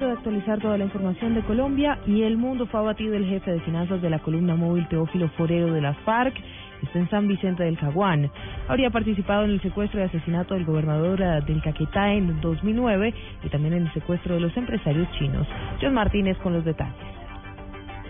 Momento de actualizar toda la información de Colombia y el mundo fue abatido el jefe de finanzas de la columna móvil Teófilo Forero de las FARC, está en San Vicente del Caguán. Habría participado en el secuestro y asesinato del gobernador eh, del Caquetá en 2009 y también en el secuestro de los empresarios chinos. John Martínez con los detalles.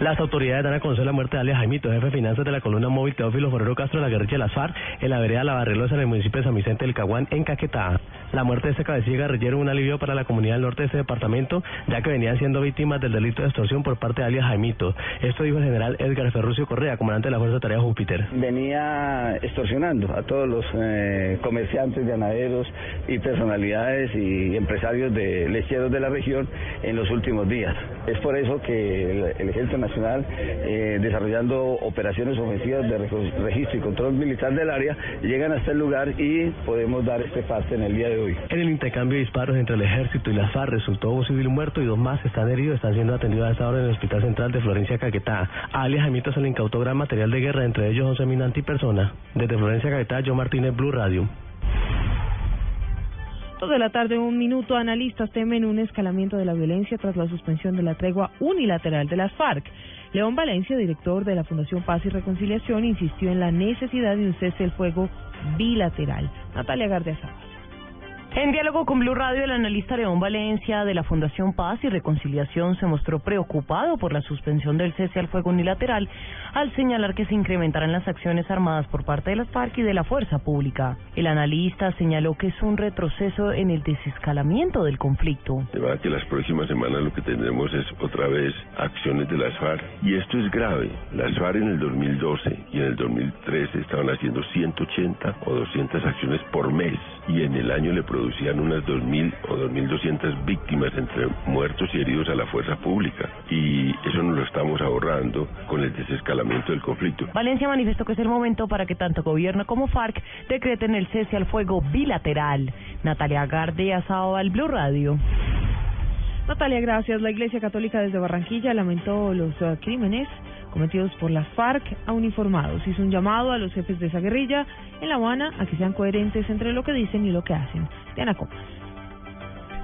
Las autoridades dan a conocer la muerte de alias Jaimito, jefe de finanzas de la columna móvil Teófilo Forero Castro de la guerrilla de las FARC, en la vereda La Barrelosa en el municipio de San Vicente del Caguán, en Caquetá. La muerte de este cabecilla guerrillero un alivio para la comunidad del norte de ese departamento, ya que venían siendo víctimas del delito de extorsión por parte de alias Jaimito. Esto dijo el general Edgar Ferrucio Correa, comandante de la Fuerza de Tarea Júpiter. Venía extorsionando a todos los eh, comerciantes, ganaderos y personalidades y empresarios de lecheros de la región en los últimos días. Es por eso que el, el Ejército Nacional, eh, desarrollando operaciones ofensivas de registro y control militar del área, llegan hasta el lugar y podemos dar este parte en el día de hoy. En el intercambio de disparos entre el ejército y la FARC resultó un civil muerto y dos más están heridos, están siendo atendidos a esta hora en el Hospital Central de Florencia Caquetá. A alias se le incautó gran material de guerra, entre ellos 11 minas antipersona. Desde Florencia Caquetá, yo Martínez, Blue Radio. De la tarde, un minuto, analistas temen un escalamiento de la violencia tras la suspensión de la tregua unilateral de las FARC. León Valencia, director de la Fundación Paz y Reconciliación, insistió en la necesidad de un cese el fuego bilateral. Natalia Gardiazabal. En diálogo con Blue Radio, el analista León Valencia de la Fundación Paz y Reconciliación se mostró preocupado por la suspensión del cese al fuego unilateral al señalar que se incrementarán las acciones armadas por parte de las FARC y de la fuerza pública. El analista señaló que es un retroceso en el desescalamiento del conflicto. De que las próximas semanas lo que tendremos es otra vez acciones de las FARC y esto es grave. Las FARC en el 2012 y en el 2013 estaban haciendo 180 o 200 acciones por mes y en el año le producían unas 2.000 o 2.200 víctimas entre muertos y heridos a la fuerza pública. Y eso nos lo estamos ahorrando con el desescalamiento del conflicto. Valencia manifestó que es el momento para que tanto gobierno como FARC decreten el cese al fuego bilateral. Natalia Garde, al Blue Radio. Natalia, gracias. La Iglesia Católica desde Barranquilla lamentó los uh, crímenes cometidos por las FARC a uniformados. Hizo un llamado a los jefes de esa guerrilla en La Habana a que sean coherentes entre lo que dicen y lo que hacen. Diana Comas.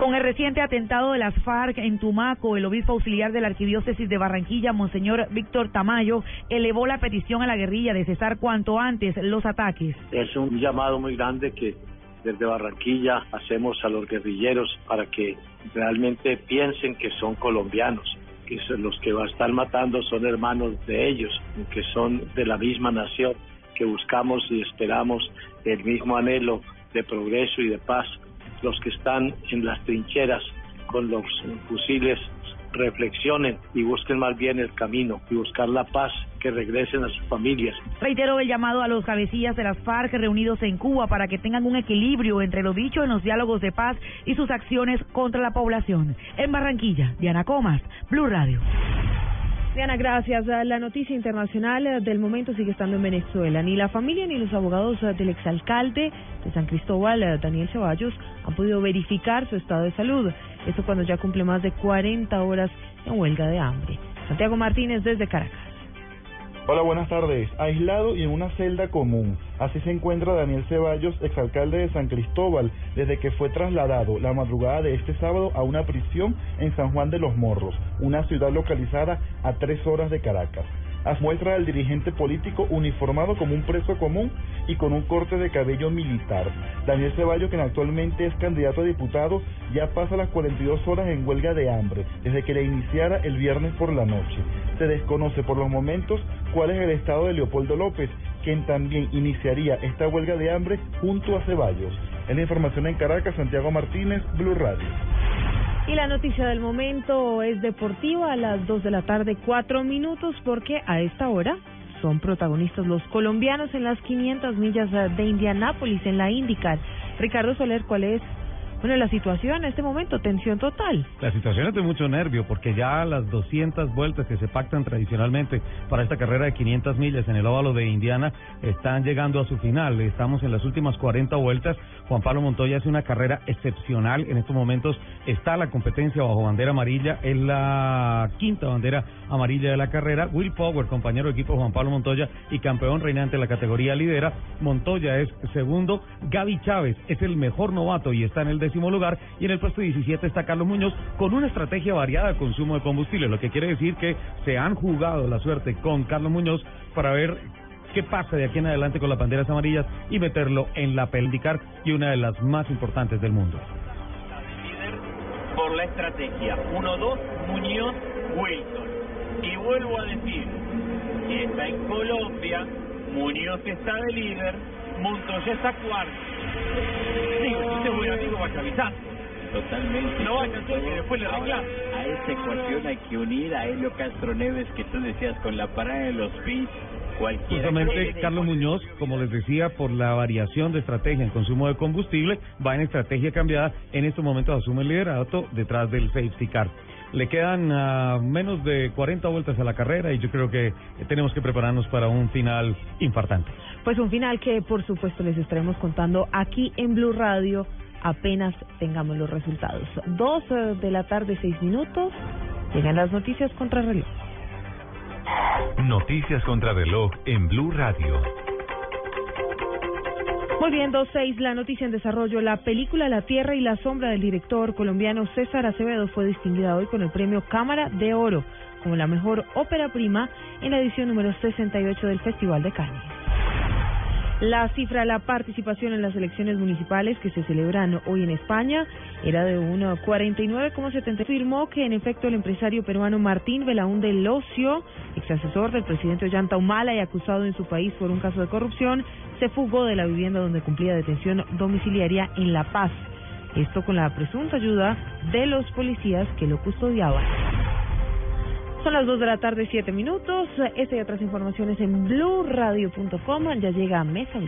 Con el reciente atentado de las FARC en Tumaco, el obispo auxiliar de la arquidiócesis de Barranquilla, Monseñor Víctor Tamayo, elevó la petición a la guerrilla de cesar cuanto antes los ataques. Es un llamado muy grande que desde Barranquilla hacemos a los guerrilleros para que realmente piensen que son colombianos, los que va a estar matando son hermanos de ellos, que son de la misma nación, que buscamos y esperamos el mismo anhelo de progreso y de paz. Los que están en las trincheras con los fusiles reflexionen y busquen más bien el camino y buscar la paz, que regresen a sus familias. Reitero el llamado a los cabecillas de las FARC reunidos en Cuba para que tengan un equilibrio entre lo dicho en los diálogos de paz y sus acciones contra la población. En Barranquilla, Diana Comas, Blue Radio. Diana, gracias. La noticia internacional del momento sigue estando en Venezuela. Ni la familia ni los abogados del exalcalde de San Cristóbal, Daniel Ceballos, han podido verificar su estado de salud. Esto cuando ya cumple más de 40 horas en huelga de hambre. Santiago Martínez desde Caracas. Hola, buenas tardes. Aislado y en una celda común. Así se encuentra Daniel Ceballos, exalcalde de San Cristóbal, desde que fue trasladado la madrugada de este sábado a una prisión en San Juan de los Morros, una ciudad localizada a tres horas de Caracas muestra del dirigente político uniformado como un preso común y con un corte de cabello militar. Daniel Ceballos, quien actualmente es candidato a diputado, ya pasa las 42 horas en huelga de hambre, desde que le iniciara el viernes por la noche. Se desconoce por los momentos cuál es el estado de Leopoldo López, quien también iniciaría esta huelga de hambre junto a Ceballos. En la información en Caracas, Santiago Martínez, Blue Radio. Y la noticia del momento es deportiva a las 2 de la tarde, 4 minutos, porque a esta hora son protagonistas los colombianos en las 500 millas de Indianápolis, en la IndyCar. Ricardo Soler, ¿cuál es Bueno, la situación en este momento, tensión total. La situación es de mucho nervio porque ya las 200 vueltas que se pactan tradicionalmente para esta carrera de 500 millas en el óvalo de Indiana están llegando a su final. Estamos en las últimas 40 vueltas. Juan Pablo Montoya hace una carrera excepcional. En estos momentos está la competencia bajo bandera amarilla. Es la quinta bandera amarilla de la carrera. Will Power, compañero de equipo de Juan Pablo Montoya y campeón reinante de la categoría lidera. Montoya es segundo. Gaby Chávez es el mejor novato y está en el décimo lugar. Y en el puesto 17 está Carlos Muñoz con una estrategia variada de consumo de combustible, lo que quiere decir que se han jugado la suerte con Carlos Muñoz para ver qué pasa de aquí en adelante con las banderas amarillas y meterlo en la peldicar y una de las más importantes del mundo. por la estrategia. 1-2, Muñoz, Wilson. Y vuelvo a decir, si está en Colombia, Muñoz está de líder, Montoya está cuarto. Usted buen amigo, vaya avisando. Totalmente. No vaya a ser que después le Ahora, reclame. A esta ecuación hay que unir a Helio Castro Neves, que tú decías, con la parada de los pits, cualquiera. Justamente Carlos Muñoz, como les decía, por la variación de estrategia en consumo de combustible, va en estrategia cambiada. En estos momentos asume el liderato detrás del safety car. Le quedan ah, menos de 40 vueltas a la carrera y yo creo que tenemos que prepararnos para un final infartante. Pues un final que por supuesto les estaremos contando aquí en Blue Radio apenas tengamos los resultados. Dos eh, de la tarde, seis minutos. Llegan las noticias contra reloj. Noticias contra reloj en Blue Radio. Muy bien, dos seis, la noticia en desarrollo. La película La Tierra y la Sombra del director colombiano César Acevedo fue distinguida hoy con el premio Cámara de Oro como la mejor ópera prima en la edición número 68 del Festival de Cannes. La cifra de la participación en las elecciones municipales que se celebran hoy en España era de un 49,70. Afirmó que en efecto el empresario peruano Martín Belaúnde Locio, ex asesor del presidente Ollanta Humala y acusado en su país por un caso de corrupción, se fugó de la vivienda donde cumplía detención domiciliaria en La Paz. Esto con la presunta ayuda de los policías que lo custodiaban. Son las 2 de la tarde, 7 minutos. Esta y otras informaciones en blueradio.com. Ya llega Mesa.